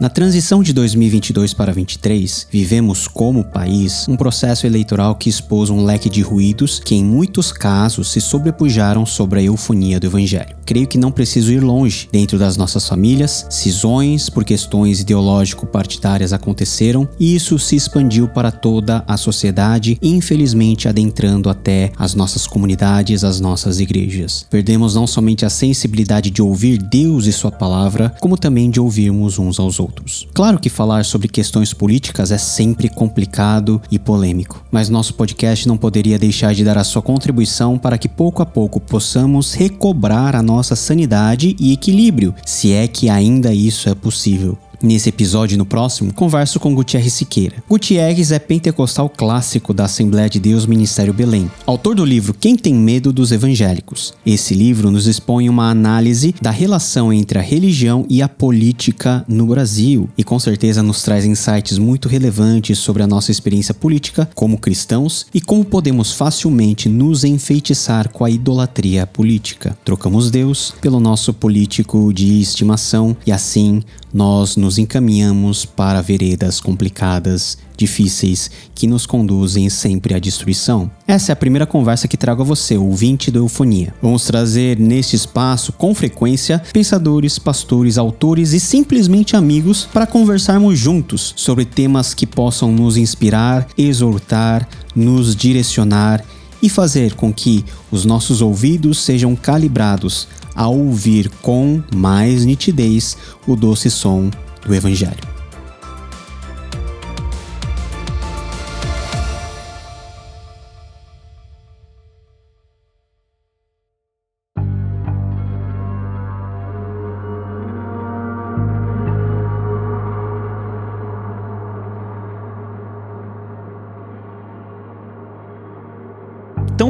Na transição de 2022 para 2023, vivemos como país um processo eleitoral que expôs um leque de ruídos que, em muitos casos, se sobrepujaram sobre a eufonia do evangelho. Creio que não preciso ir longe. Dentro das nossas famílias, cisões por questões ideológico-partidárias aconteceram e isso se expandiu para toda a sociedade, infelizmente adentrando até as nossas comunidades, as nossas igrejas. Perdemos não somente a sensibilidade de ouvir Deus e Sua palavra, como também de ouvirmos uns aos outros outros. Claro que falar sobre questões políticas é sempre complicado e polêmico, mas nosso podcast não poderia deixar de dar a sua contribuição para que pouco a pouco possamos recobrar a nossa sanidade e equilíbrio, se é que ainda isso é possível. Nesse episódio e no próximo, converso com Gutierrez Siqueira. Gutierrez é pentecostal clássico da Assembleia de Deus Ministério Belém, autor do livro Quem Tem Medo dos Evangélicos. Esse livro nos expõe uma análise da relação entre a religião e a política no Brasil e com certeza nos traz insights muito relevantes sobre a nossa experiência política como cristãos e como podemos facilmente nos enfeitiçar com a idolatria política. Trocamos Deus pelo nosso político de estimação e assim nós nos encaminhamos para veredas complicadas, difíceis, que nos conduzem sempre à destruição. Essa é a primeira conversa que trago a você, ouvinte do Eufonia. Vamos trazer neste espaço, com frequência, pensadores, pastores, autores e simplesmente amigos para conversarmos juntos sobre temas que possam nos inspirar, exortar, nos direcionar e fazer com que os nossos ouvidos sejam calibrados a ouvir com mais nitidez o doce som do Evangelho.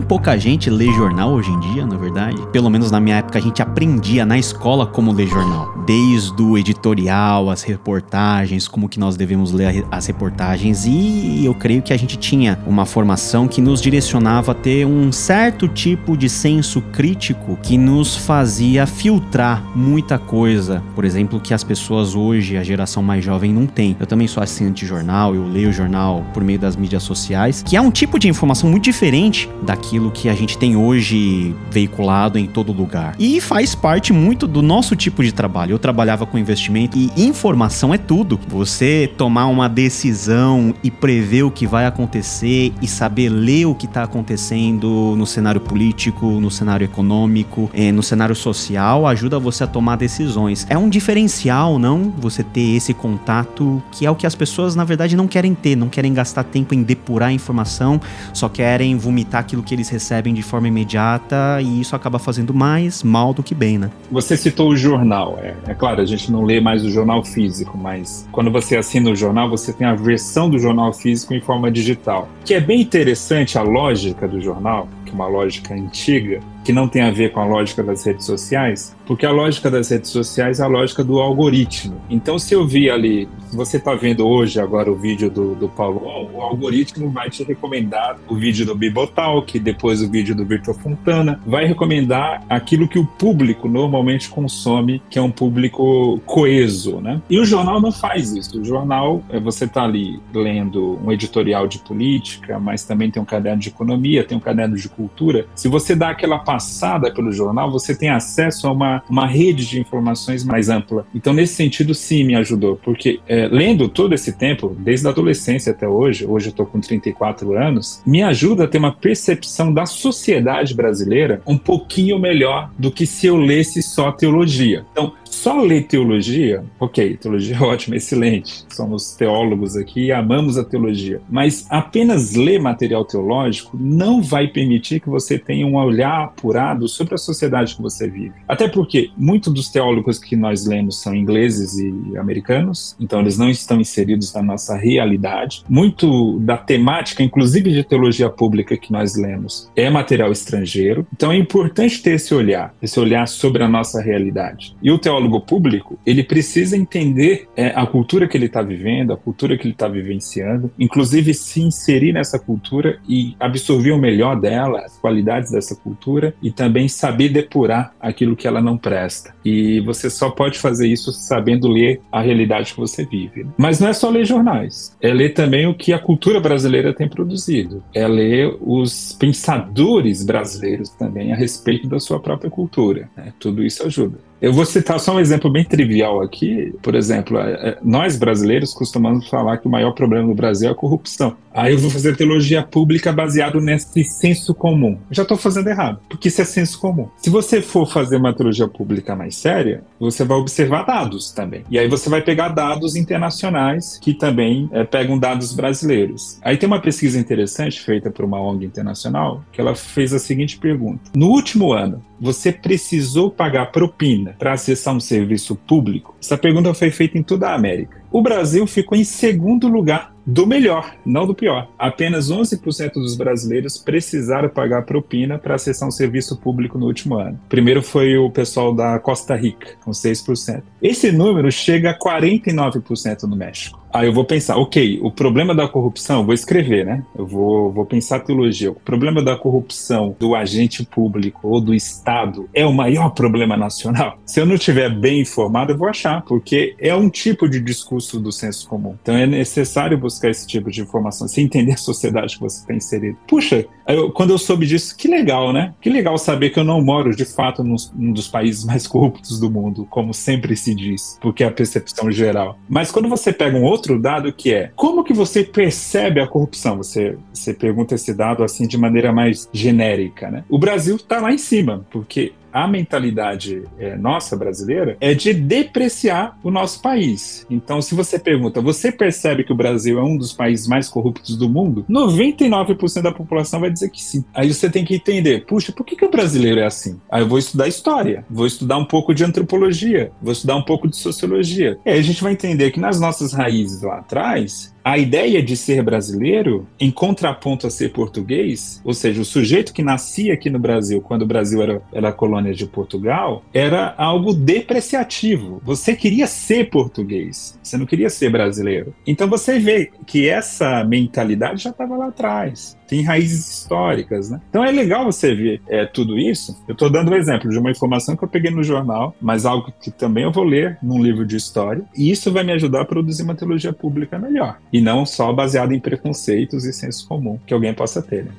Pouca gente lê jornal hoje em dia, na verdade. Pelo menos na minha época a gente aprendia na escola como ler jornal. Desde o editorial, as reportagens, como que nós devemos ler as reportagens. E eu creio que a gente tinha uma formação que nos direcionava a ter um certo tipo de senso crítico que nos fazia filtrar muita coisa. Por exemplo, que as pessoas hoje, a geração mais jovem, não tem. Eu também sou assinante de jornal, eu leio jornal por meio das mídias sociais, que é um tipo de informação muito diferente da daquilo que a gente tem hoje veiculado em todo lugar. E faz parte muito do nosso tipo de trabalho. Eu trabalhava com investimento e informação é tudo. Você tomar uma decisão e prever o que vai acontecer e saber ler o que está acontecendo no cenário político, no cenário econômico, eh, no cenário social, ajuda você a tomar decisões. É um diferencial, não? Você ter esse contato que é o que as pessoas na verdade não querem ter, não querem gastar tempo em depurar a informação, só querem vomitar aquilo que eles recebem de forma imediata e isso acaba fazendo mais mal do que bem, né? Você citou o jornal. É, é claro, a gente não lê mais o jornal físico, mas quando você assina o jornal, você tem a versão do jornal físico em forma digital. Que é bem interessante a lógica do jornal, que é uma lógica antiga, que não tem a ver com a lógica das redes sociais, porque a lógica das redes sociais é a lógica do algoritmo. Então, se eu vi ali, se você está vendo hoje agora o vídeo do, do Paulo, o algoritmo vai te recomendar o vídeo do Bibotalk, depois o vídeo do Virtual Fontana, vai recomendar aquilo que o público normalmente consome, que é um público coeso, né? E o jornal não faz isso. O jornal, é, você está ali lendo um editorial de política, mas também tem um caderno de economia, tem um caderno de cultura. Se você dá aquela passada pelo jornal, você tem acesso a uma, uma rede de informações mais ampla. Então, nesse sentido, sim, me ajudou, porque é, lendo todo esse tempo, desde a adolescência até hoje, hoje eu estou com 34 anos, me ajuda a ter uma percepção da sociedade brasileira um pouquinho melhor do que se eu lesse só teologia. Então, só ler teologia, ok, teologia é ótima, excelente, somos teólogos aqui e amamos a teologia, mas apenas ler material teológico não vai permitir que você tenha um olhar apurado sobre a sociedade que você vive. Até porque muitos dos teólogos que nós lemos são ingleses e americanos, então eles não estão inseridos na nossa realidade. Muito da temática, inclusive de teologia pública que nós lemos, é material estrangeiro, então é importante ter esse olhar, esse olhar sobre a nossa realidade. E o teólogo cargo público, ele precisa entender é, a cultura que ele está vivendo, a cultura que ele está vivenciando, inclusive se inserir nessa cultura e absorver o melhor dela, as qualidades dessa cultura e também saber depurar aquilo que ela não presta. E você só pode fazer isso sabendo ler a realidade que você vive. Mas não é só ler jornais, é ler também o que a cultura brasileira tem produzido, é ler os pensadores brasileiros também a respeito da sua própria cultura. Né? Tudo isso ajuda. Eu vou citar só um exemplo bem trivial aqui. Por exemplo, é, é, nós brasileiros costumamos falar que o maior problema no Brasil é a corrupção. Aí eu vou fazer teologia pública baseado nesse senso comum. Já estou fazendo errado, porque isso é senso comum. Se você for fazer uma teologia pública mais séria, você vai observar dados também. E aí você vai pegar dados internacionais que também é, pegam dados brasileiros. Aí tem uma pesquisa interessante feita por uma ONG internacional que ela fez a seguinte pergunta: No último ano, você precisou pagar propina para acessar um serviço público? Essa pergunta foi feita em toda a América. O Brasil ficou em segundo lugar do melhor, não do pior. Apenas 11% dos brasileiros precisaram pagar propina para acessar um serviço público no último ano. Primeiro foi o pessoal da Costa Rica, com 6%. Esse número chega a 49% no México. Aí eu vou pensar, ok, o problema da corrupção, vou escrever, né? Eu vou, vou pensar teologia. O problema da corrupção do agente público ou do Estado é o maior problema nacional? Se eu não estiver bem informado, eu vou achar, porque é um tipo de discurso do senso comum. Então é necessário buscar esse tipo de informação, se entender a sociedade que você está inserido. Puxa, eu, quando eu soube disso, que legal, né? Que legal saber que eu não moro, de fato, num, num dos países mais corruptos do mundo, como sempre se diz, porque é a percepção geral. Mas quando você pega um outro outro dado que é como que você percebe a corrupção? Você, você pergunta esse dado assim de maneira mais genérica, né? O Brasil está lá em cima, porque a mentalidade é, nossa brasileira é de depreciar o nosso país. Então, se você pergunta, você percebe que o Brasil é um dos países mais corruptos do mundo? 99% da população vai dizer que sim. Aí você tem que entender, puxa, por que, que o brasileiro é assim? Aí eu vou estudar história, vou estudar um pouco de antropologia, vou estudar um pouco de sociologia. E aí a gente vai entender que nas nossas raízes lá atrás, a ideia de ser brasileiro, em contraponto a ser português, ou seja, o sujeito que nascia aqui no Brasil, quando o Brasil era, era colônia de Portugal, era algo depreciativo. Você queria ser português, você não queria ser brasileiro. Então você vê que essa mentalidade já estava lá atrás tem raízes históricas, né? Então é legal você ver é, tudo isso. Eu estou dando um exemplo de uma informação que eu peguei no jornal, mas algo que também eu vou ler num livro de história, e isso vai me ajudar a produzir uma teologia pública melhor, e não só baseada em preconceitos e senso comum que alguém possa ter. Né?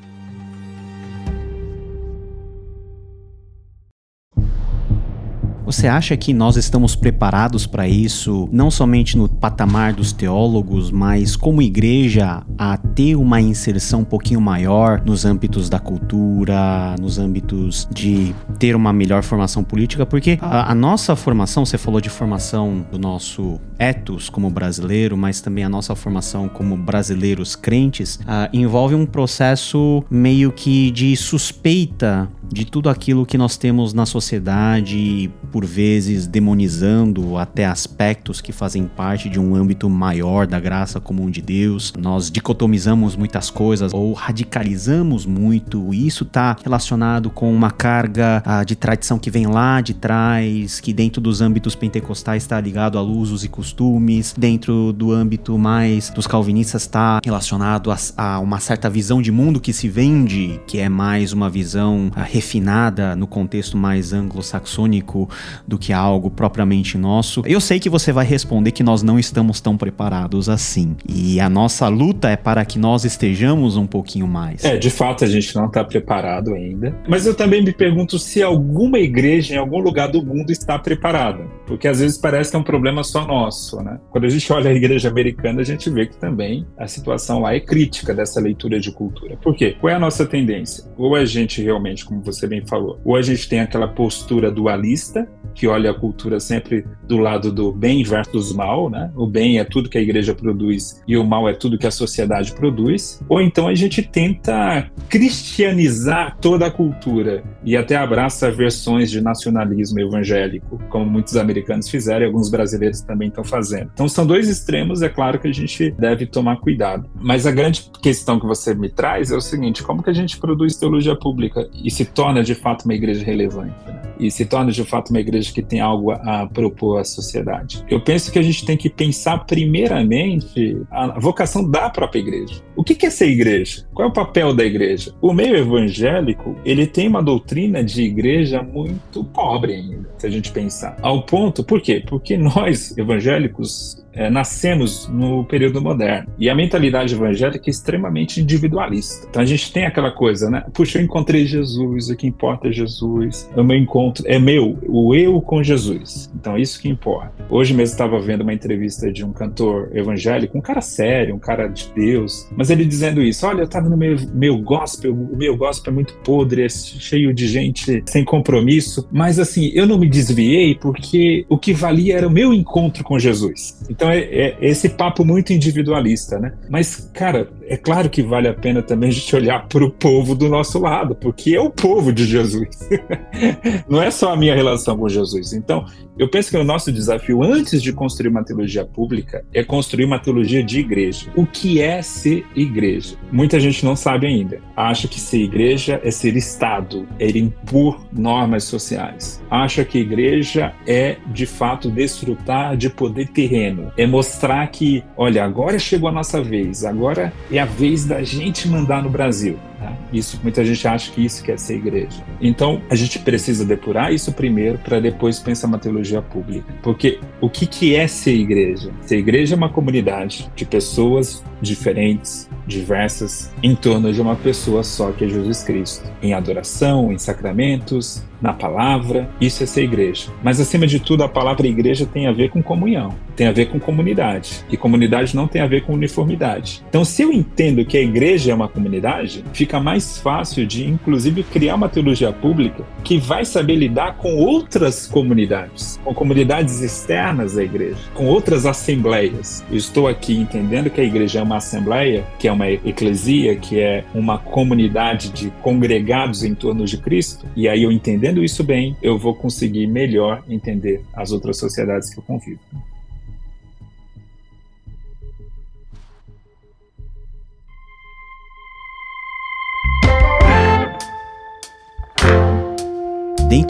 Você acha que nós estamos preparados para isso, não somente no patamar dos teólogos, mas como igreja a ter uma inserção um pouquinho maior nos âmbitos da cultura, nos âmbitos de ter uma melhor formação política? Porque a, a nossa formação, você falou de formação do nosso ethos como brasileiro, mas também a nossa formação como brasileiros crentes, uh, envolve um processo meio que de suspeita de tudo aquilo que nós temos na sociedade, por vezes demonizando até aspectos que fazem parte de um âmbito maior da graça comum de Deus. Nós dicotomizamos muitas coisas ou radicalizamos muito, e isso está relacionado com uma carga ah, de tradição que vem lá de trás, que dentro dos âmbitos pentecostais está ligado a usos e costumes, dentro do âmbito mais dos calvinistas está relacionado a, a, uma certa visão de mundo que se vende, que é mais uma visão ah, refinada no contexto mais anglo-saxônico do que algo propriamente nosso. Eu sei que você vai responder que nós não estamos tão preparados assim. E a nossa luta é para que nós estejamos um pouquinho mais. É, de fato a gente não está preparado ainda. Mas eu também me pergunto se alguma igreja em algum lugar do mundo está preparada. Porque às vezes parece que é um problema só nosso, né? Quando a gente olha a igreja americana, a gente vê que também a situação lá é crítica dessa leitura de cultura. Por quê? Qual é a nossa tendência? Ou a gente realmente, como você bem falou. Ou a gente tem aquela postura dualista, que olha a cultura sempre do lado do bem versus mal, né? O bem é tudo que a igreja produz e o mal é tudo que a sociedade produz. Ou então a gente tenta cristianizar toda a cultura e até abraça versões de nacionalismo evangélico, como muitos americanos fizeram e alguns brasileiros também estão fazendo. Então são dois extremos, é claro que a gente deve tomar cuidado. Mas a grande questão que você me traz é o seguinte: como que a gente produz teologia pública e se torna de fato uma igreja relevante? Né? e se torna de fato uma igreja que tem algo a propor à sociedade. Eu penso que a gente tem que pensar primeiramente a vocação da própria igreja. O que é ser igreja? Qual é o papel da igreja? O meio evangélico, ele tem uma doutrina de igreja muito pobre ainda, se a gente pensar. Ao ponto, por quê? Porque nós, evangélicos, é, nascemos no período moderno. E a mentalidade evangélica é extremamente individualista. Então a gente tem aquela coisa, né? Puxa, eu encontrei Jesus, o que importa é Jesus. O meu encontro é meu, o eu com Jesus. Então é isso que importa. Hoje mesmo estava vendo uma entrevista de um cantor evangélico, um cara sério, um cara de Deus, mas ele dizendo isso: olha, eu estava no meu, meu gospel, o meu gospel é muito podre, é cheio de gente sem compromisso, mas assim, eu não me desviei porque o que valia era o meu encontro com Jesus. Então é, é, esse papo muito individualista, né? Mas, cara, é claro que vale a pena também a gente olhar para o povo do nosso lado, porque é o povo de Jesus. Não é só a minha relação com Jesus. Então, eu penso que o nosso desafio, antes de construir uma teologia pública, é construir uma teologia de igreja. O que é ser igreja? Muita gente não sabe ainda. Acha que ser igreja é ser Estado, é impor normas sociais. Acha que igreja é, de fato, desfrutar de poder terreno. É mostrar que, olha, agora chegou a nossa vez, agora é a vez da gente mandar no Brasil. Né? Isso muita gente acha que isso quer ser igreja. Então a gente precisa depurar isso primeiro para depois pensar uma teologia pública. Porque o que, que é ser igreja? Ser igreja é uma comunidade de pessoas diferentes, diversas, em torno de uma pessoa só que é Jesus Cristo, em adoração, em sacramentos, na palavra, isso é ser igreja. Mas acima de tudo, a palavra igreja tem a ver com comunhão, tem a ver com comunidade. E comunidade não tem a ver com uniformidade. Então, se eu entendo que a igreja é uma comunidade, fica mais fácil de, inclusive, criar uma teologia pública que vai saber lidar com outras comunidades, com comunidades externas à igreja, com outras assembleias. Eu estou aqui entendendo que a igreja é uma assembleia, que é uma eclesia, que é uma comunidade de congregados em torno de Cristo, e aí eu entendendo entendendo isso bem, eu vou conseguir melhor entender as outras sociedades que eu convivo.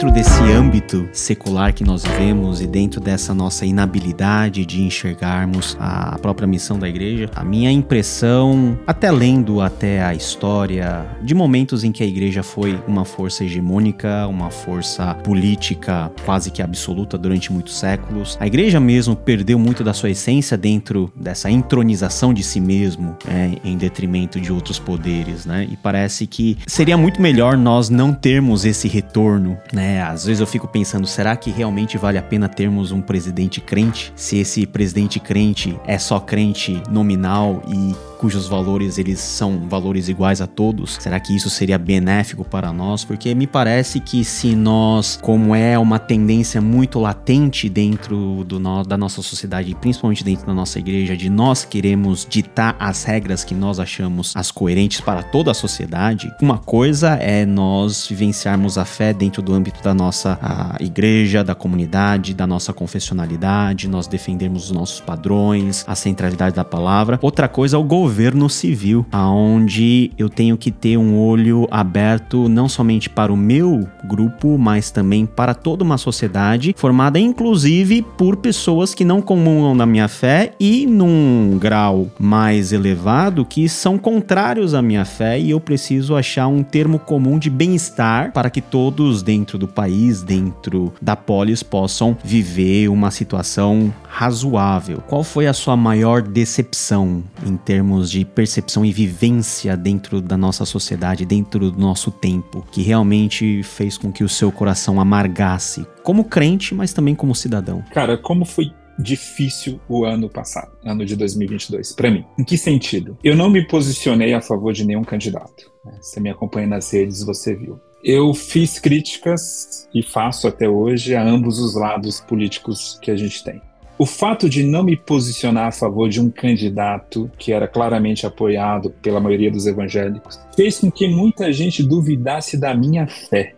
Dentro desse âmbito secular que nós vivemos e dentro dessa nossa inabilidade de enxergarmos a própria missão da igreja, a minha impressão, até lendo até a história de momentos em que a igreja foi uma força hegemônica, uma força política quase que absoluta durante muitos séculos, a igreja mesmo perdeu muito da sua essência dentro dessa entronização de si mesmo, é, em detrimento de outros poderes, né? E parece que seria muito melhor nós não termos esse retorno né? Às vezes eu fico pensando, será que realmente vale a pena termos um presidente crente? Se esse presidente crente é só crente nominal e cujos valores eles são valores iguais a todos? Será que isso seria benéfico para nós? Porque me parece que se nós, como é uma tendência muito latente dentro do no, da nossa sociedade, principalmente dentro da nossa igreja, de nós queremos ditar as regras que nós achamos as coerentes para toda a sociedade, uma coisa é nós vivenciarmos a fé dentro do âmbito da nossa igreja, da comunidade, da nossa confessionalidade, nós defendermos os nossos padrões, a centralidade da palavra. Outra coisa é o governo governo civil, aonde eu tenho que ter um olho aberto não somente para o meu grupo, mas também para toda uma sociedade formada inclusive por pessoas que não comungam da minha fé e num grau mais elevado que são contrários à minha fé e eu preciso achar um termo comum de bem-estar para que todos dentro do país, dentro da polis possam viver uma situação razoável. Qual foi a sua maior decepção em termos de percepção e vivência dentro da nossa sociedade, dentro do nosso tempo, que realmente fez com que o seu coração amargasse, como crente, mas também como cidadão? Cara, como foi difícil o ano passado, ano de 2022, para mim. Em que sentido? Eu não me posicionei a favor de nenhum candidato. Né? Você me acompanha nas redes, você viu. Eu fiz críticas e faço até hoje a ambos os lados políticos que a gente tem. O fato de não me posicionar a favor de um candidato que era claramente apoiado pela maioria dos evangélicos fez com que muita gente duvidasse da minha fé.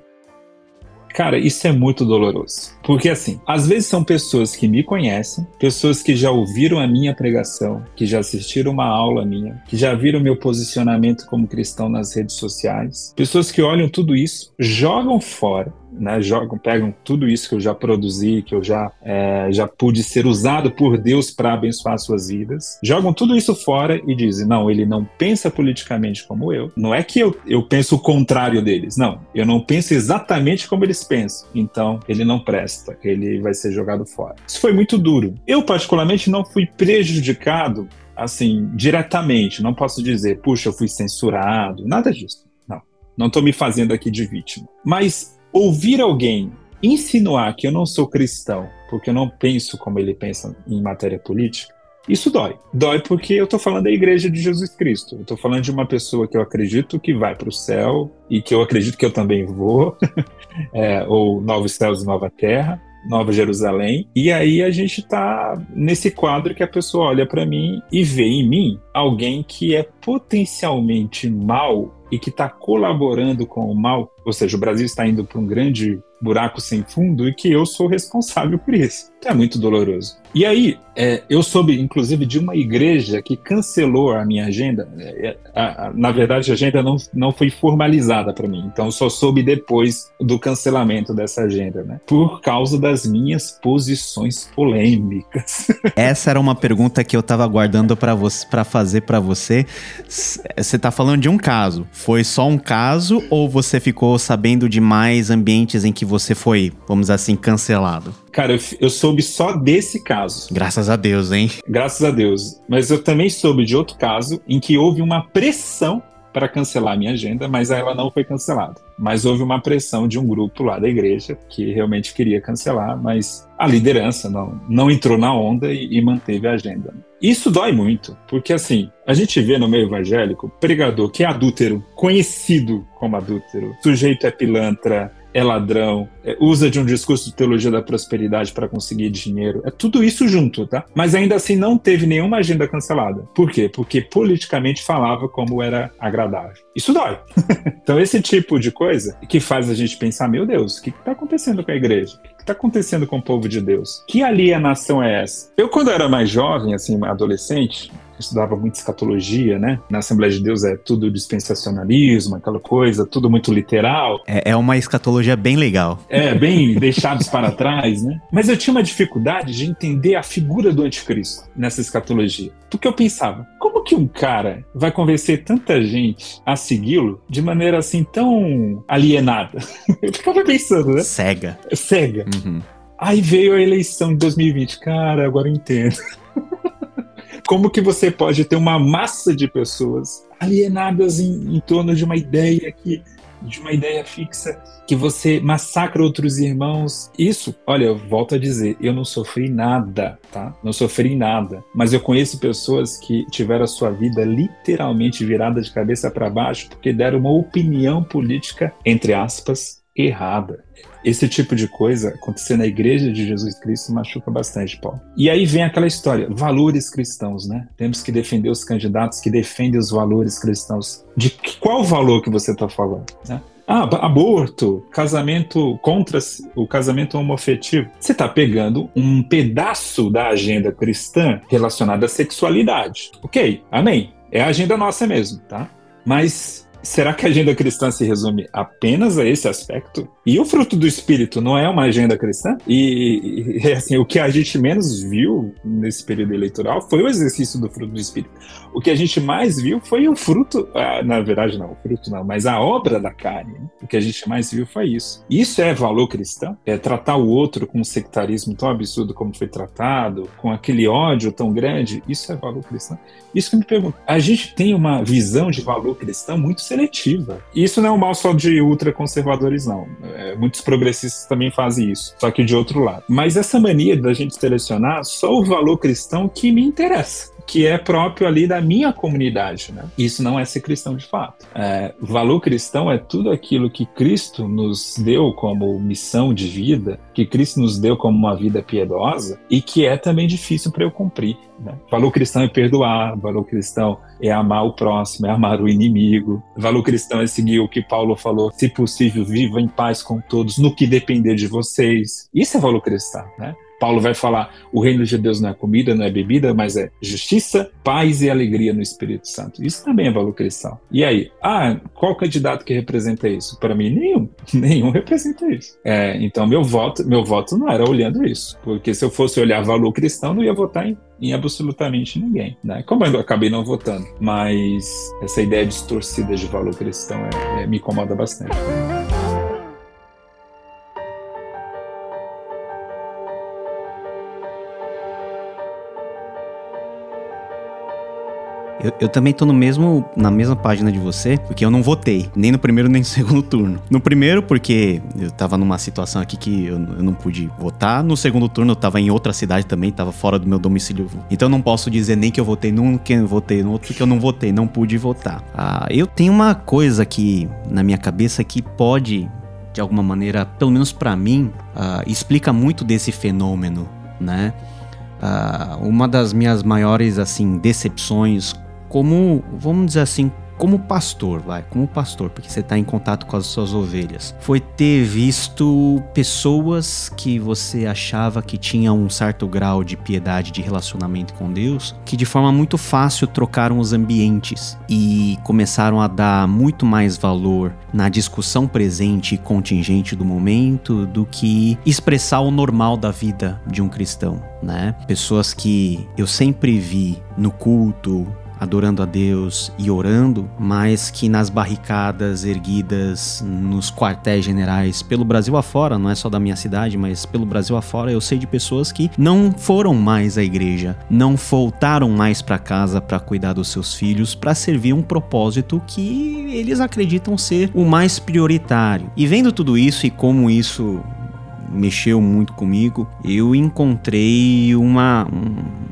Cara, isso é muito doloroso. Porque, assim, às vezes são pessoas que me conhecem, pessoas que já ouviram a minha pregação, que já assistiram uma aula minha, que já viram meu posicionamento como cristão nas redes sociais, pessoas que olham tudo isso, jogam fora né, jogam, pegam tudo isso que eu já produzi, que eu já, é, já pude ser usado por Deus para abençoar suas vidas, jogam tudo isso fora e dizem: não, ele não pensa politicamente como eu. Não é que eu, eu penso o contrário deles, não. Eu não penso exatamente como eles pensam. Então, ele não presta, ele vai ser jogado fora. Isso foi muito duro. Eu, particularmente, não fui prejudicado assim, diretamente. Não posso dizer, puxa, eu fui censurado, nada disso. Não. Não estou me fazendo aqui de vítima. Mas ouvir alguém insinuar que eu não sou cristão porque eu não penso como ele pensa em matéria política, isso dói. Dói porque eu estou falando da Igreja de Jesus Cristo. Eu estou falando de uma pessoa que eu acredito que vai para o céu e que eu acredito que eu também vou, é, ou novos céus e nova terra. Nova Jerusalém. E aí a gente está nesse quadro que a pessoa olha para mim e vê em mim alguém que é potencialmente mal e que está colaborando com o mal, ou seja, o Brasil está indo para um grande buraco sem fundo e que eu sou responsável por isso. Então é muito doloroso. E aí, é, eu soube, inclusive, de uma igreja que cancelou a minha agenda. É, a, a, na verdade, a agenda não, não foi formalizada para mim, então só soube depois do cancelamento dessa agenda, né? Por causa das minhas posições polêmicas. Essa era uma pergunta que eu estava aguardando para fazer para você. Você está falando de um caso. Foi só um caso ou você ficou sabendo de mais ambientes em que você foi, vamos dizer assim, cancelado? Cara, eu, eu, soube só desse caso. Graças a Deus, hein? Graças a Deus. Mas eu também soube de outro caso em que houve uma pressão para cancelar a minha agenda, mas ela não foi cancelada. Mas houve uma pressão de um grupo lá da igreja que realmente queria cancelar, mas a liderança não, não entrou na onda e, e manteve a agenda. Isso dói muito, porque assim, a gente vê no meio evangélico pregador que é adúltero, conhecido como adúltero, sujeito é pilantra, é ladrão, é, usa de um discurso de teologia da prosperidade para conseguir dinheiro. É tudo isso junto, tá? Mas ainda assim não teve nenhuma agenda cancelada. Por quê? Porque politicamente falava como era agradável. Isso dói. então esse tipo de coisa que faz a gente pensar, meu Deus, o que está acontecendo com a igreja? Que está acontecendo com o povo de Deus? Que alienação é essa? Eu quando era mais jovem, assim, adolescente, estudava muito escatologia, né? Na Assembleia de Deus é tudo dispensacionalismo, aquela coisa, tudo muito literal. É, é uma escatologia bem legal. É, bem deixados para trás, né? Mas eu tinha uma dificuldade de entender a figura do anticristo nessa escatologia. Porque eu pensava, como que um cara vai convencer tanta gente a segui-lo de maneira assim tão alienada? Eu ficava pensando, né? Cega. Cega. Uhum. Aí veio a eleição de 2020. Cara, agora eu entendo. Como que você pode ter uma massa de pessoas alienadas em, em torno de uma ideia que de uma ideia fixa que você massacra outros irmãos. Isso, olha, eu volto a dizer, eu não sofri nada, tá? Não sofri nada, mas eu conheço pessoas que tiveram a sua vida literalmente virada de cabeça para baixo porque deram uma opinião política entre aspas errada. Esse tipo de coisa acontecer na igreja de Jesus Cristo machuca bastante, Paulo. E aí vem aquela história, valores cristãos, né? Temos que defender os candidatos que defendem os valores cristãos. De qual valor que você está falando, né? Ah, aborto, casamento contra o casamento homoafetivo. Você está pegando um pedaço da agenda cristã relacionada à sexualidade. Ok, amém. É a agenda nossa mesmo, tá? Mas será que a agenda cristã se resume apenas a esse aspecto? E o fruto do espírito não é uma agenda cristã? E, e assim, o que a gente menos viu nesse período eleitoral foi o exercício do fruto do espírito. O que a gente mais viu foi o fruto, ah, na verdade não, o fruto não, mas a obra da carne. Né? O que a gente mais viu foi isso. Isso é valor cristão? É tratar o outro com um sectarismo tão absurdo como foi tratado, com aquele ódio tão grande? Isso é valor cristão? Isso que eu me pergunto. A gente tem uma visão de valor cristão muito seletiva. E isso não é um mal só de ultraconservadores, não. É, muitos progressistas também fazem isso, só que de outro lado. Mas essa mania da gente selecionar só o valor cristão que me interessa que é próprio ali da minha comunidade. Né? Isso não é ser cristão de fato. É, valor cristão é tudo aquilo que Cristo nos deu como missão de vida, que Cristo nos deu como uma vida piedosa e que é também difícil para eu cumprir. Né? Valor cristão é perdoar, valor cristão é amar o próximo, é amar o inimigo. Valor cristão é seguir o que Paulo falou: se possível, viva em paz com todos, no que depender de vocês. Isso é valor cristão, né? Paulo vai falar: o reino de Deus não é comida, não é bebida, mas é justiça, paz e alegria no Espírito Santo. Isso também é valor cristão. E aí, ah, qual candidato que representa isso? Para mim, nenhum. Nenhum representa isso. É, então, meu voto, meu voto não era olhando isso, porque se eu fosse olhar valor cristão, não ia votar em em absolutamente ninguém, né? Como eu acabei não votando, mas essa ideia distorcida de valor cristão é, é, me incomoda bastante. Eu, eu também tô no mesmo, na mesma página de você, porque eu não votei, nem no primeiro nem no segundo turno. No primeiro, porque eu tava numa situação aqui que eu, eu não pude votar. No segundo turno, eu tava em outra cidade também, tava fora do meu domicílio. Então eu não posso dizer nem que eu votei num, que eu votei no outro, porque eu não votei, não pude votar. Ah, eu tenho uma coisa aqui na minha cabeça que pode, de alguma maneira, pelo menos para mim, ah, explica muito desse fenômeno, né? Uh, uma das minhas maiores assim decepções como, vamos dizer assim, como pastor, vai, como pastor, porque você está em contato com as suas ovelhas, foi ter visto pessoas que você achava que tinham um certo grau de piedade, de relacionamento com Deus, que de forma muito fácil trocaram os ambientes e começaram a dar muito mais valor na discussão presente e contingente do momento do que expressar o normal da vida de um cristão, né? Pessoas que eu sempre vi no culto, adorando a Deus e orando, mas que nas barricadas erguidas nos quartéis generais pelo Brasil afora, não é só da minha cidade, mas pelo Brasil afora, eu sei de pessoas que não foram mais à igreja, não voltaram mais para casa para cuidar dos seus filhos, para servir um propósito que eles acreditam ser o mais prioritário. E vendo tudo isso e como isso mexeu muito comigo, eu encontrei uma, um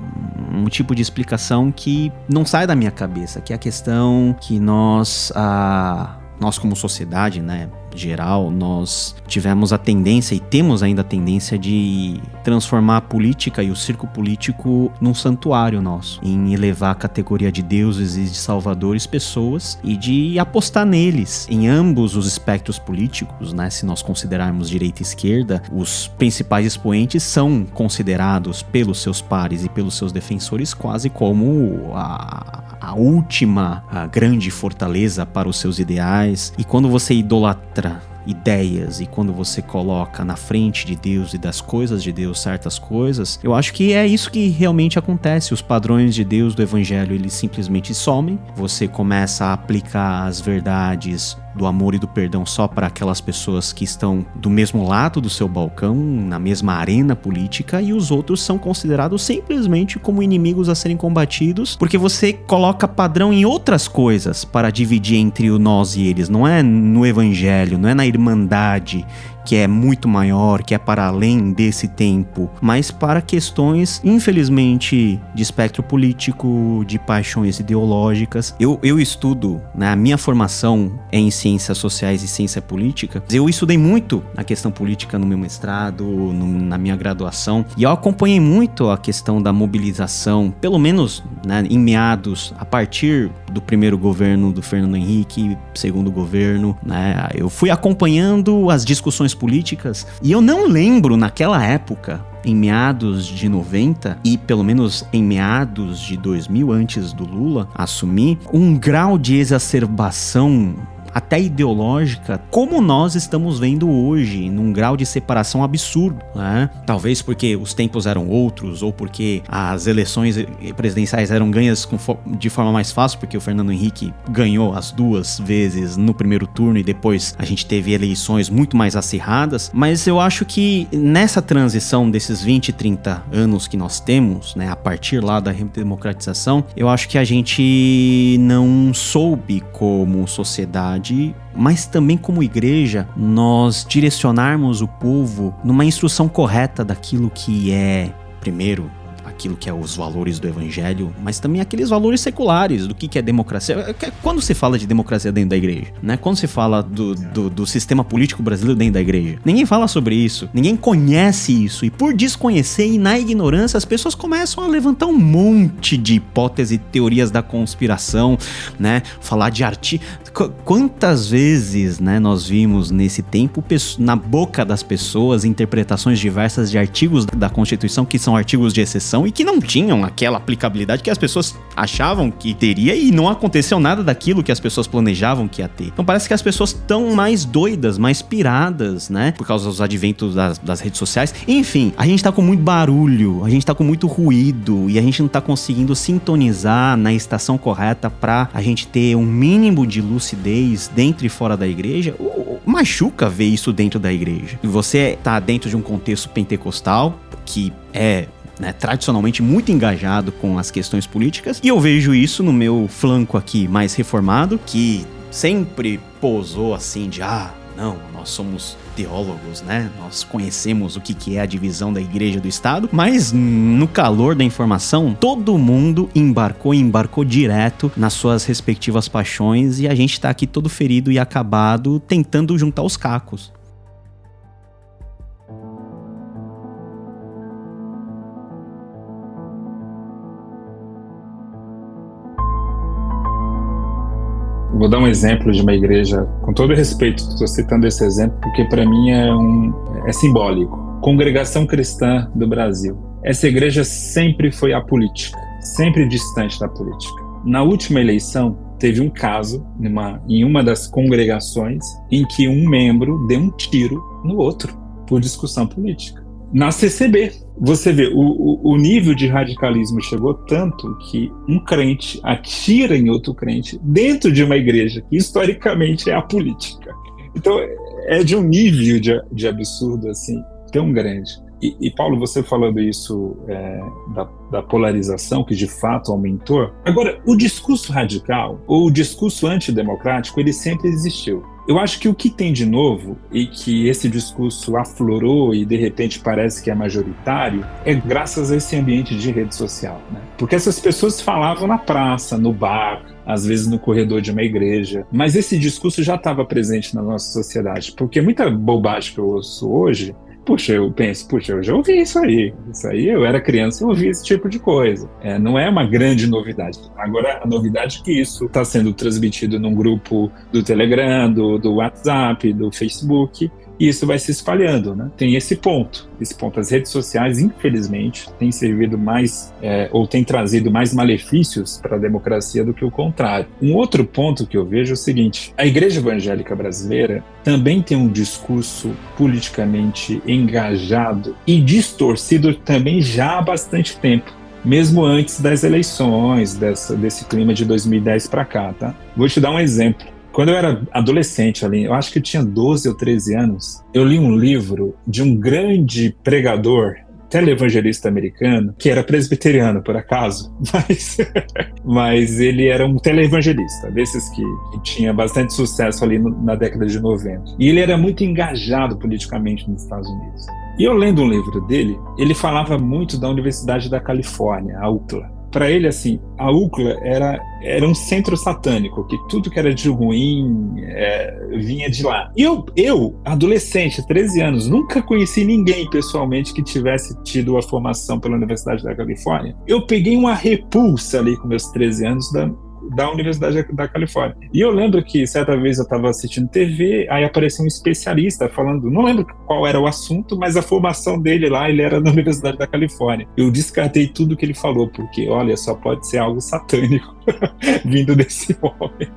tipo de explicação que não sai da minha cabeça, que é a questão que nós, ah, nós como sociedade, né, geral, nós tivemos a tendência e temos ainda a tendência de transformar a política e o circo político num santuário nosso, em elevar a categoria de deuses e de salvadores pessoas e de apostar neles em ambos os espectros políticos, né? Se nós considerarmos direita e esquerda, os principais expoentes são considerados pelos seus pares e pelos seus defensores quase como a, a última a grande fortaleza para os seus ideais. E quando você idolatra ideias e quando você coloca na frente de Deus e das coisas de Deus certas coisas, eu acho que é isso que realmente acontece. Os padrões de Deus do evangelho eles simplesmente somem. Você começa a aplicar as verdades do amor e do perdão só para aquelas pessoas que estão do mesmo lado do seu balcão, na mesma arena política, e os outros são considerados simplesmente como inimigos a serem combatidos, porque você coloca padrão em outras coisas para dividir entre o nós e eles, não é no evangelho, não é na irmandade que é muito maior, que é para além desse tempo, mas para questões, infelizmente, de espectro político, de paixões ideológicas. Eu, eu estudo, né, a minha formação é em ciências sociais e ciência política. Eu estudei muito a questão política no meu mestrado, no, na minha graduação, e eu acompanhei muito a questão da mobilização, pelo menos né, em meados, a partir do primeiro governo do Fernando Henrique, segundo governo, né, eu fui acompanhando as discussões políticas. E eu não lembro naquela época em meados de 90 e pelo menos em meados de 2000 antes do Lula assumir um grau de exacerbação até ideológica, como nós estamos vendo hoje, num grau de separação absurdo. Né? Talvez porque os tempos eram outros, ou porque as eleições presidenciais eram ganhas de forma mais fácil, porque o Fernando Henrique ganhou as duas vezes no primeiro turno e depois a gente teve eleições muito mais acirradas. Mas eu acho que nessa transição desses 20, 30 anos que nós temos, né, a partir lá da democratização, eu acho que a gente não soube como sociedade sociedade, mas também como igreja, nós direcionarmos o povo numa instrução correta daquilo que é, primeiro, aquilo que é os valores do evangelho, mas também aqueles valores seculares do que, é democracia. É, quando se fala de democracia dentro da igreja, né? Quando se fala do, do, do sistema político brasileiro dentro da igreja, ninguém fala sobre isso, ninguém conhece isso, e por desconhecer e na ignorância, as pessoas começam a levantar um monte de hipóteses e teorias da conspiração, né? Falar de arte. Quantas vezes, né, nós vimos nesse tempo na boca das pessoas interpretações diversas de artigos da Constituição que são artigos de exceção e que não tinham aquela aplicabilidade que as pessoas achavam que teria e não aconteceu nada daquilo que as pessoas planejavam que ia ter. Então parece que as pessoas estão mais doidas, mais piradas, né? Por causa dos adventos das, das redes sociais. Enfim, a gente tá com muito barulho, a gente tá com muito ruído e a gente não tá conseguindo sintonizar na estação correta para a gente ter um mínimo de lucidez dentro e fora da igreja. Machuca ver isso dentro da igreja. E você tá dentro de um contexto pentecostal que é né, tradicionalmente muito engajado com as questões políticas, e eu vejo isso no meu flanco aqui mais reformado, que sempre posou assim de ah, não, nós somos teólogos, né? Nós conhecemos o que, que é a divisão da igreja do Estado, mas no calor da informação, todo mundo embarcou e embarcou direto nas suas respectivas paixões e a gente tá aqui todo ferido e acabado tentando juntar os cacos. Vou dar um exemplo de uma igreja, com todo respeito, estou citando esse exemplo porque para mim é, um, é simbólico. Congregação Cristã do Brasil. Essa igreja sempre foi apolítica, sempre distante da política. Na última eleição, teve um caso numa, em uma das congregações em que um membro deu um tiro no outro por discussão política. Na CCB, você vê, o, o, nível de radicalismo chegou tanto que um crente atira em outro crente dentro de uma igreja, que historicamente é a política. Então, é de um nível de, de absurdo assim tão grande. E, e, Paulo, você falando isso é, da, da, polarização, que de fato aumentou. Agora, o discurso radical, ou o discurso antidemocrático, ele sempre existiu. Eu acho que o que tem de novo e que esse discurso aflorou e de repente parece que é majoritário é graças a esse ambiente de rede social, né? Porque essas pessoas falavam na praça, no bar, às vezes no corredor de uma igreja. Mas esse discurso já estava presente na nossa sociedade, porque muita bobagem que eu ouço hoje puxa, eu penso, puxa, eu já ouvi isso aí. Isso aí, eu era criança e ouvi esse tipo de coisa. É, não é uma grande novidade. Agora, a novidade é que isso está sendo transmitido num grupo do Telegram, do, do WhatsApp, do Facebook, e isso vai se espalhando, né? Tem esse ponto, esse ponto. As redes sociais, infelizmente, têm servido mais é, ou têm trazido mais malefícios para a democracia do que o contrário. Um outro ponto que eu vejo é o seguinte: a Igreja Evangélica Brasileira também tem um discurso politicamente engajado e distorcido também já há bastante tempo mesmo antes das eleições, dessa, desse clima de 2010 para cá, tá? Vou te dar um exemplo. Quando eu era adolescente ali, eu acho que eu tinha 12 ou 13 anos, eu li um livro de um grande pregador televangelista americano, que era presbiteriano, por acaso, mas, mas ele era um televangelista, desses que, que tinha bastante sucesso ali no, na década de 90. E ele era muito engajado politicamente nos Estados Unidos. E eu lendo um livro dele, ele falava muito da Universidade da Califórnia, a UCLA para ele, assim, a UCLA era, era um centro satânico, que tudo que era de ruim é, vinha de lá. E eu, eu, adolescente, 13 anos, nunca conheci ninguém pessoalmente que tivesse tido a formação pela Universidade da Califórnia. Eu peguei uma repulsa ali com meus 13 anos da, da Universidade da Califórnia. E eu lembro que certa vez eu estava assistindo TV, aí apareceu um especialista falando, não lembro qual era o assunto, mas a formação dele lá, ele era na Universidade da Califórnia. Eu descartei tudo que ele falou, porque olha, só pode ser algo satânico vindo desse homem.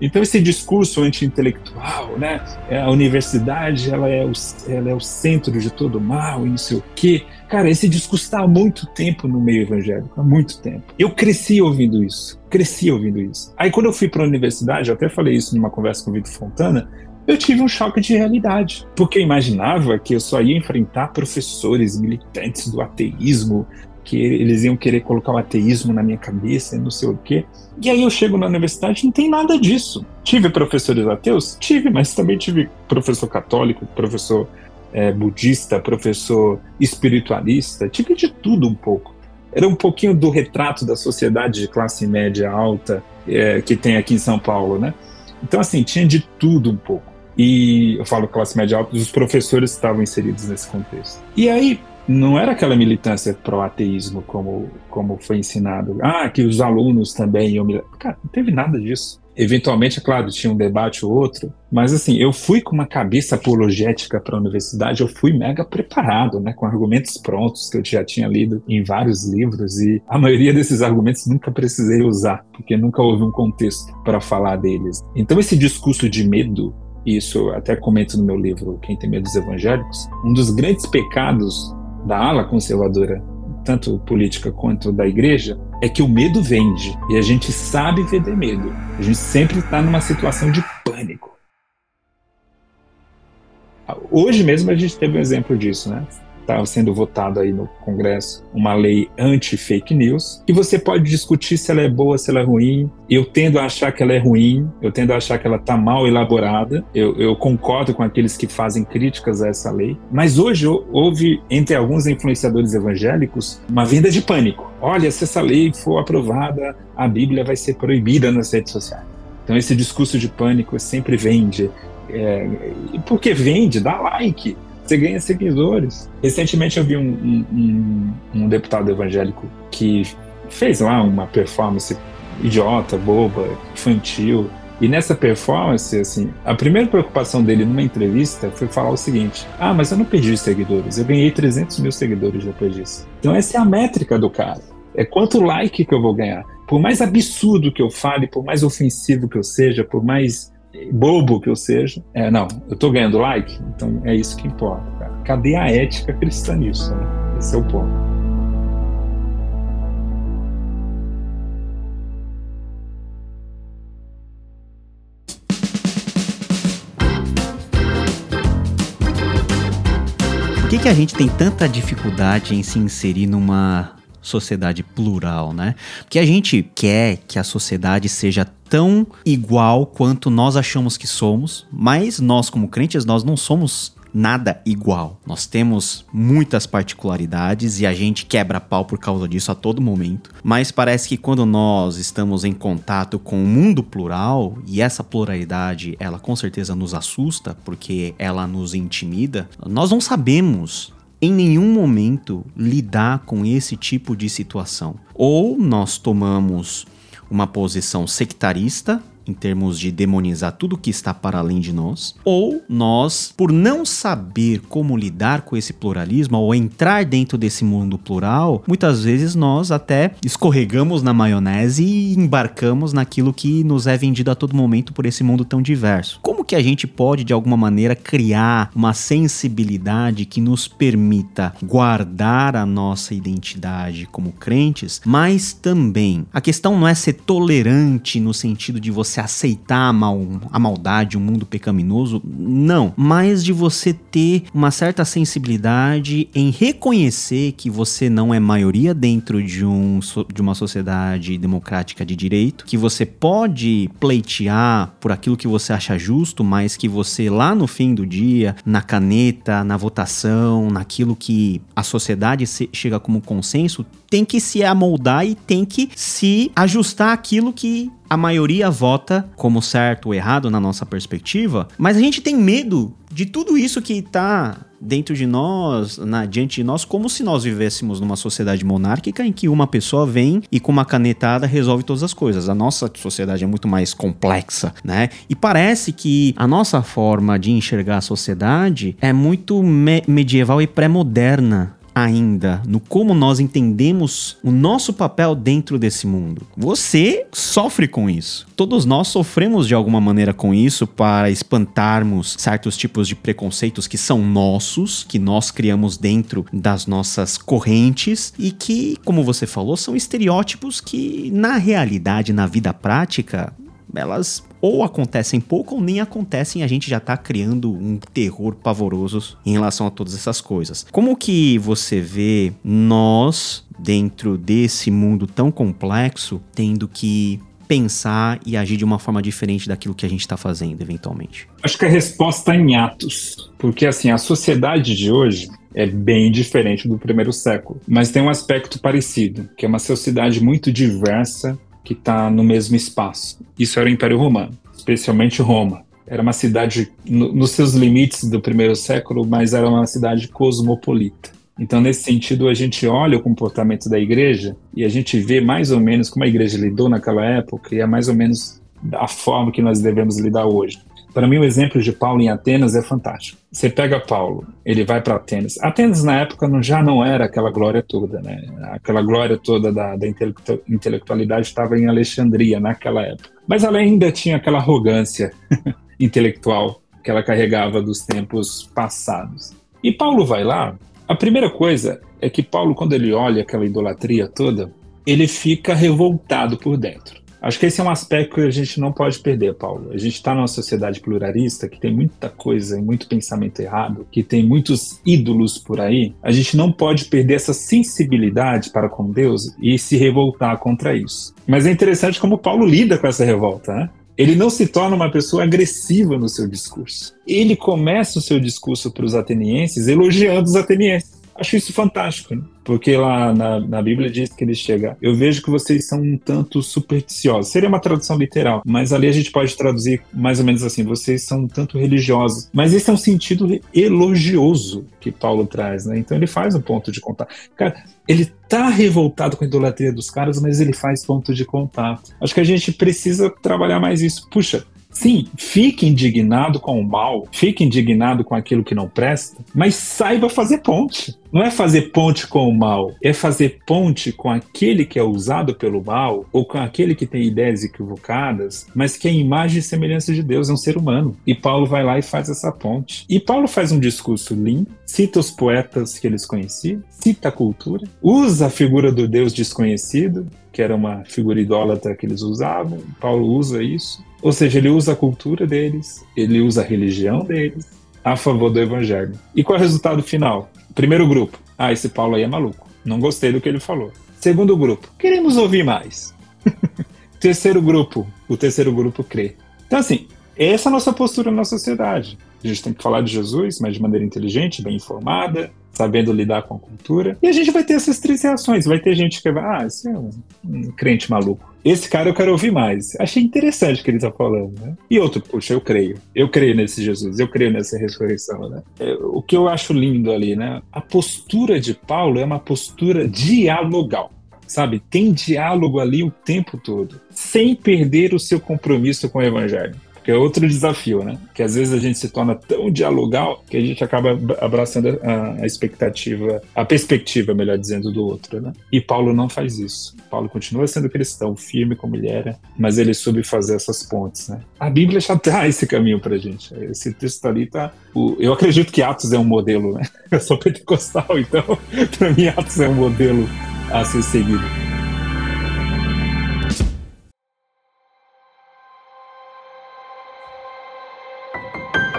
então esse discurso anti-intelectual, né? A universidade, ela é, o, ela é o centro de todo mal e não sei o quê. Cara, esse discurso está há muito tempo no meio evangélico, há muito tempo. Eu cresci ouvindo isso, cresci ouvindo isso. Aí quando eu fui para a universidade, eu até falei isso numa conversa com o Vitor Fontana, eu tive um choque de realidade, porque eu imaginava que eu só ia enfrentar professores militantes do ateísmo, que eles iam querer colocar o ateísmo na minha cabeça e não sei o quê. E aí eu chego na universidade e não tem nada disso. Tive professores ateus? Tive, mas também tive professor católico, professor é, budista, professor espiritualista, tinha de tudo um pouco. Era um pouquinho do retrato da sociedade de classe média alta é, que tem aqui em São Paulo, né? Então, assim, tinha de tudo um pouco. E eu falo classe média alta, os professores estavam inseridos nesse contexto. E aí, não era aquela militância pró-ateísmo como, como foi ensinado. Ah, que os alunos também iam. Cara, não teve nada disso. Eventualmente, é claro, tinha um debate ou outro, mas assim, eu fui com uma cabeça apologética para a universidade, eu fui mega preparado, né, com argumentos prontos que eu já tinha lido em vários livros e a maioria desses argumentos nunca precisei usar, porque nunca houve um contexto para falar deles. Então, esse discurso de medo isso até comento no meu livro Quem Tem Medo dos Evangélicos, um dos grandes pecados da ala conservadora, tanto política quanto da igreja, é que o medo vende. E a gente sabe vender medo. A gente sempre está numa situação de pânico. Hoje mesmo a gente teve um exemplo disso, né? Está sendo votado aí no Congresso uma lei anti-fake news, que você pode discutir se ela é boa, se ela é ruim. Eu tendo a achar que ela é ruim, eu tendo a achar que ela está mal elaborada. Eu, eu, concordo com aqueles que fazem críticas a essa lei. Mas hoje houve, entre alguns influenciadores evangélicos, uma venda de pânico. Olha, se essa lei for aprovada, a Bíblia vai ser proibida nas redes sociais. Então esse discurso de pânico sempre vende. É, porque vende, dá like você ganha seguidores. Recentemente eu vi um, um, um, deputado evangélico que fez lá uma performance idiota, boba, infantil. E nessa performance, assim, a primeira preocupação dele numa entrevista foi falar o seguinte: Ah, mas eu não perdi seguidores, eu ganhei 300 mil seguidores depois disso. Então, essa é a métrica do cara. É quanto like que eu vou ganhar. Por mais absurdo que eu fale, por mais ofensivo que eu seja, por mais bobo que eu seja, é, não, eu tô ganhando like, então é isso que importa, cara. Cadê a ética cristã nisso, né? Esse é o ponto. Por que, que a gente tem tanta dificuldade em se inserir numa sociedade plural, né? Porque a gente quer que a sociedade seja tão igual quanto nós achamos que somos, mas nós como crentes nós não somos nada igual. Nós temos muitas particularidades e a gente quebra pau por causa disso a todo momento. Mas parece que quando nós estamos em contato com o mundo plural, e essa pluralidade, ela com certeza nos assusta, porque ela nos intimida, nós não sabemos em nenhum momento lidar com esse tipo de situação. Ou nós tomamos uma posição sectarista em termos de demonizar tudo que está para além de nós, ou nós, por não saber como lidar com esse pluralismo ou entrar dentro desse mundo plural, muitas vezes nós até escorregamos na maionese e embarcamos naquilo que nos é vendido a todo momento por esse mundo tão diverso. Como que a gente pode de alguma maneira criar uma sensibilidade que nos permita guardar a nossa identidade como crentes, mas também a questão não é ser tolerante no sentido de você você aceitar a, mal, a maldade, o um mundo pecaminoso, não. Mas de você ter uma certa sensibilidade em reconhecer que você não é maioria dentro de, um, de uma sociedade democrática de direito, que você pode pleitear por aquilo que você acha justo, mas que você lá no fim do dia, na caneta, na votação, naquilo que a sociedade chega como consenso, tem que se amoldar e tem que se ajustar aquilo que a maioria vota como certo ou errado na nossa perspectiva, mas a gente tem medo de tudo isso que está dentro de nós, na, diante de nós, como se nós vivêssemos numa sociedade monárquica em que uma pessoa vem e com uma canetada resolve todas as coisas. A nossa sociedade é muito mais complexa, né? E parece que a nossa forma de enxergar a sociedade é muito me medieval e pré-moderna ainda no como nós entendemos o nosso papel dentro desse mundo. Você sofre com isso. Todos nós sofremos de alguma maneira com isso para espantarmos certos tipos de preconceitos que são nossos, que nós criamos dentro das nossas correntes e que, como você falou, são estereótipos que na realidade, na vida prática, elas ou acontecem pouco ou nem acontecem, a gente já tá criando um terror pavoroso em relação a todas essas coisas. Como que você vê nós dentro desse mundo tão complexo tendo que pensar e agir de uma forma diferente daquilo que a gente está fazendo, eventualmente? Acho que a resposta é em atos, porque assim, a sociedade de hoje é bem diferente do primeiro século, mas tem um aspecto parecido, que é uma sociedade muito diversa que está no mesmo espaço. Isso era o Império Romano, especialmente Roma. Era uma cidade no, nos seus limites do primeiro século, mas era uma cidade cosmopolita. Então, nesse sentido, a gente olha o comportamento da igreja e a gente vê mais ou menos como a igreja lidou naquela época e é mais ou menos a forma que nós devemos lidar hoje. Para mim, o exemplo de Paulo em Atenas é fantástico. Você pega Paulo, ele vai para Atenas. Atenas, na época, não, já não era aquela glória toda, né? Aquela glória toda da, da intelectualidade estava em Alexandria, naquela época. Mas ela ainda tinha aquela arrogância intelectual que ela carregava dos tempos passados. E Paulo vai lá a primeira coisa é que Paulo, quando ele olha aquela idolatria toda, ele fica revoltado por dentro. Acho que esse é um aspecto que a gente não pode perder, Paulo. A gente está numa sociedade pluralista que tem muita coisa e muito pensamento errado, que tem muitos ídolos por aí. A gente não pode perder essa sensibilidade para com Deus e se revoltar contra isso. Mas é interessante como Paulo lida com essa revolta, né? Ele não se torna uma pessoa agressiva no seu discurso. Ele começa o seu discurso para os atenienses elogiando os atenienses. Acho isso fantástico, né? porque lá na, na, Bíblia diz que ele chega. Eu vejo que vocês são um tanto supersticiosos. Seria uma tradução literal, mas ali a gente pode traduzir mais ou menos assim: vocês são um tanto religiosos. Mas esse é um sentido elogioso que Paulo traz, né? Então ele faz um ponto de contato. Cara, ele tá revoltado com a idolatria dos caras, mas ele faz ponto de contato. Acho que a gente precisa trabalhar mais isso. Puxa, Sim, fique indignado com o mal, fique indignado com aquilo que não presta, mas saiba fazer ponte. Não é fazer ponte com o mal, é fazer ponte com aquele que é usado pelo mal ou com aquele que tem ideias equivocadas, mas que é imagem e semelhança de Deus, é um ser humano. E Paulo vai lá e faz essa ponte. E Paulo faz um discurso lindo, cita os poetas que eles conheciam, cita a cultura, usa a figura do Deus desconhecido, que era uma figura idólatra que eles usavam. Paulo usa isso ou seja, ele usa a cultura deles, ele usa a religião deles a favor do evangelho. E qual é o resultado final? Primeiro grupo, ah, esse Paulo aí é maluco. Não gostei do que ele falou. Segundo grupo, queremos ouvir mais. terceiro grupo, o terceiro grupo crê. Então, assim, essa é a nossa postura na sociedade. A gente tem que falar de Jesus, mas de maneira inteligente, bem informada, sabendo lidar com a cultura. E a gente vai ter essas três reações. Vai ter gente que vai, ah, esse é um, um crente maluco. Esse cara eu quero ouvir mais. Achei interessante o que ele está falando, né? E outro, puxa, eu creio. Eu creio nesse Jesus, eu creio nessa ressurreição, né? É, o que eu acho lindo ali, né? A postura de Paulo é uma postura dialogal sabe? Tem diálogo ali o tempo todo, sem perder o seu compromisso com o evangelho que é outro desafio, né? Que às vezes a gente se torna tão dialogal que a gente acaba abraçando a, a expectativa, a perspectiva, melhor dizendo, do outro, né? E Paulo não faz isso. Paulo continua sendo cristão, firme como ele era, mas ele soube fazer essas pontes, né? A Bíblia já dá esse caminho pra gente. Esse texto ali tá... Eu acredito que Atos é um modelo, né? Eu sou pentecostal, então pra mim Atos é um modelo a ser seguido.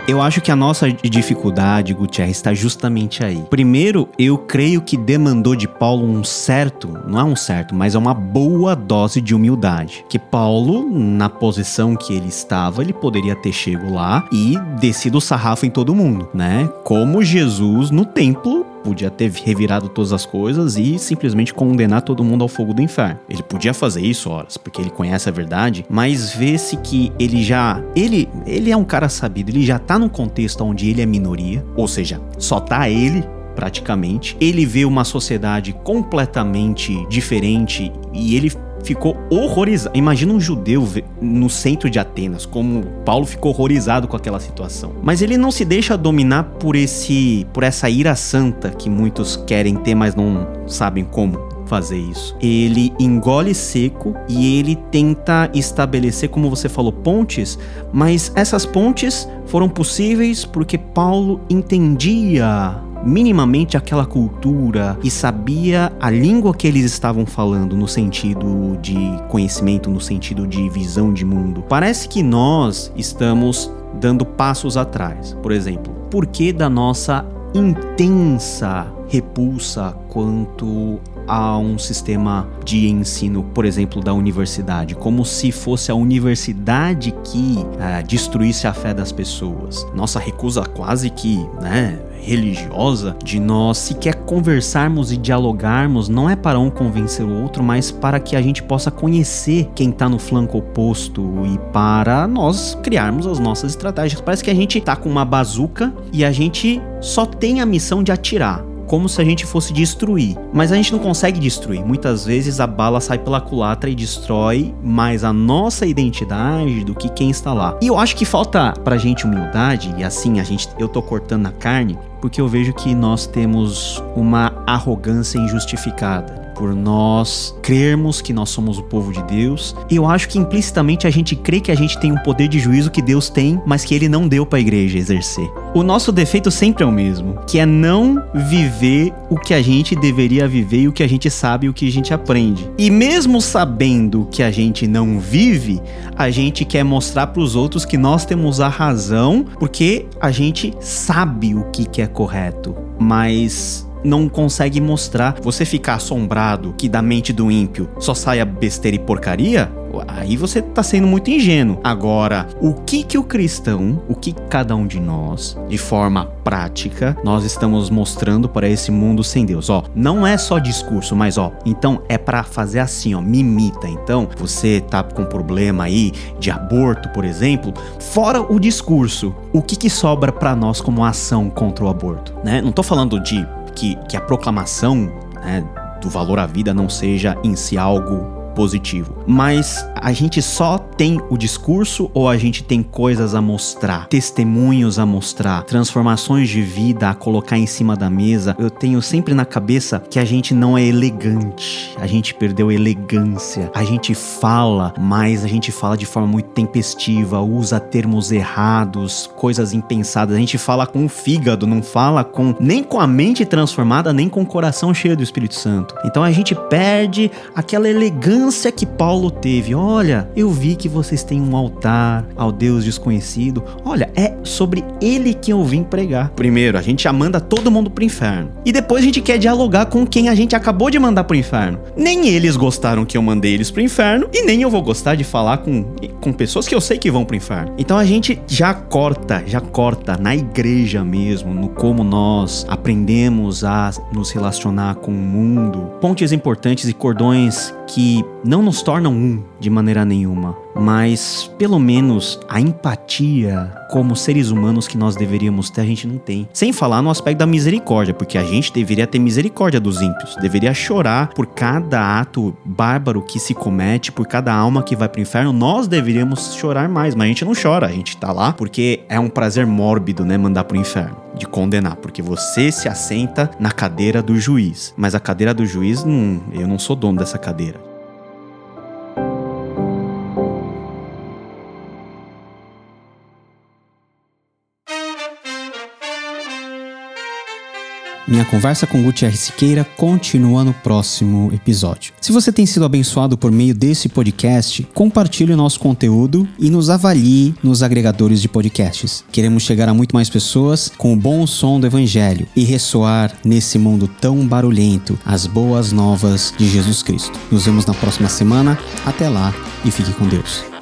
Eu acho que a nossa dificuldade, Gutierrez, está justamente aí. Primeiro, eu creio que demandou de Paulo um certo, não é um certo, mas é uma boa dose de humildade. Que Paulo, na posição que ele estava, ele poderia ter chego lá e descido o sarrafo em todo mundo, né? Como Jesus no templo podia ter revirado todas as coisas e simplesmente condenar todo mundo ao fogo do inferno. Ele podia fazer isso, horas, porque ele conhece a verdade, mas vê-se que ele já. Ele, ele é um cara sabido, ele já tá num contexto onde ele é minoria, ou seja, só tá ele praticamente. Ele vê uma sociedade completamente diferente e ele ficou horrorizado. Imagina um judeu no centro de Atenas, como Paulo ficou horrorizado com aquela situação. Mas ele não se deixa dominar por esse por essa ira santa que muitos querem ter, mas não sabem como fazer isso. Ele engole seco e ele tenta estabelecer, como você falou, pontes, mas essas pontes foram possíveis porque Paulo entendia minimamente aquela cultura e sabia a língua que eles estavam falando no sentido de conhecimento, no sentido de visão de mundo. Parece que nós estamos dando passos atrás. Por exemplo, por que da nossa intensa repulsa quanto a um sistema de ensino, por exemplo, da universidade, como se fosse a universidade que uh, destruísse a fé das pessoas. Nossa recusa quase que, né, religiosa de nós sequer conversarmos e dialogarmos não é para um convencer o outro, mas para que a gente possa conhecer quem está no flanco oposto e para nós criarmos as nossas estratégias. Parece que a gente tá com uma bazuca e a gente só tem a missão de atirar como se a gente fosse destruir. Mas a gente não consegue destruir. Muitas vezes a bala sai pela culatra e destrói mais a nossa identidade do que quem está lá. E eu acho que falta pra gente humildade, e assim a gente eu tô cortando a carne, porque eu vejo que nós temos uma arrogância injustificada por nós crermos que nós somos o povo de Deus. E eu acho que implicitamente a gente crê que a gente tem um poder de juízo que Deus tem, mas que ele não deu para a igreja exercer. O nosso defeito sempre é o mesmo, que é não viver o que a gente deveria viver e o que a gente sabe e o que a gente aprende. E mesmo sabendo que a gente não vive, a gente quer mostrar para os outros que nós temos a razão, porque a gente sabe o que, que é correto. Mas não consegue mostrar. Você ficar assombrado que da mente do ímpio só saia besteira e porcaria, aí você tá sendo muito ingênuo. Agora, o que que o cristão, o que cada um de nós, de forma prática, nós estamos mostrando para esse mundo sem Deus? Ó, não é só discurso, mas ó, então é para fazer assim, ó, mimita. Então, você tá com problema aí de aborto, por exemplo, fora o discurso, o que que sobra para nós como ação contra o aborto, né? Não tô falando de que, que a proclamação né, do valor à vida não seja em si algo positivo. Mas a gente só tem o discurso ou a gente tem coisas a mostrar, testemunhos a mostrar, transformações de vida a colocar em cima da mesa? Eu tenho sempre na cabeça que a gente não é elegante, a gente perdeu elegância. A gente fala, mas a gente fala de forma muito tempestiva, usa termos errados, coisas impensadas. A gente fala com o fígado, não fala com nem com a mente transformada, nem com o coração cheio do Espírito Santo. Então a gente perde aquela elegância ânsia que Paulo teve. Olha, eu vi que vocês têm um altar ao Deus desconhecido. Olha, é sobre ele que eu vim pregar. Primeiro, a gente já manda todo mundo pro inferno. E depois a gente quer dialogar com quem a gente acabou de mandar pro inferno. Nem eles gostaram que eu mandei eles pro inferno e nem eu vou gostar de falar com, com pessoas que eu sei que vão pro inferno. Então a gente já corta, já corta na igreja mesmo, no como nós aprendemos a nos relacionar com o mundo, pontes importantes e cordões que não nos tornam um de maneira nenhuma, mas pelo menos a empatia como seres humanos que nós deveríamos ter, a gente não tem. Sem falar no aspecto da misericórdia, porque a gente deveria ter misericórdia dos ímpios, deveria chorar por cada ato bárbaro que se comete, por cada alma que vai pro inferno, nós deveríamos chorar mais, mas a gente não chora, a gente tá lá porque é um prazer mórbido, né, mandar pro inferno, de condenar, porque você se assenta na cadeira do juiz, mas a cadeira do juiz, hum, eu não sou dono dessa cadeira. Minha conversa com Gutierrez Siqueira continua no próximo episódio. Se você tem sido abençoado por meio desse podcast, compartilhe o nosso conteúdo e nos avalie nos agregadores de podcasts. Queremos chegar a muito mais pessoas com o bom som do Evangelho e ressoar nesse mundo tão barulhento as boas novas de Jesus Cristo. Nos vemos na próxima semana. Até lá e fique com Deus.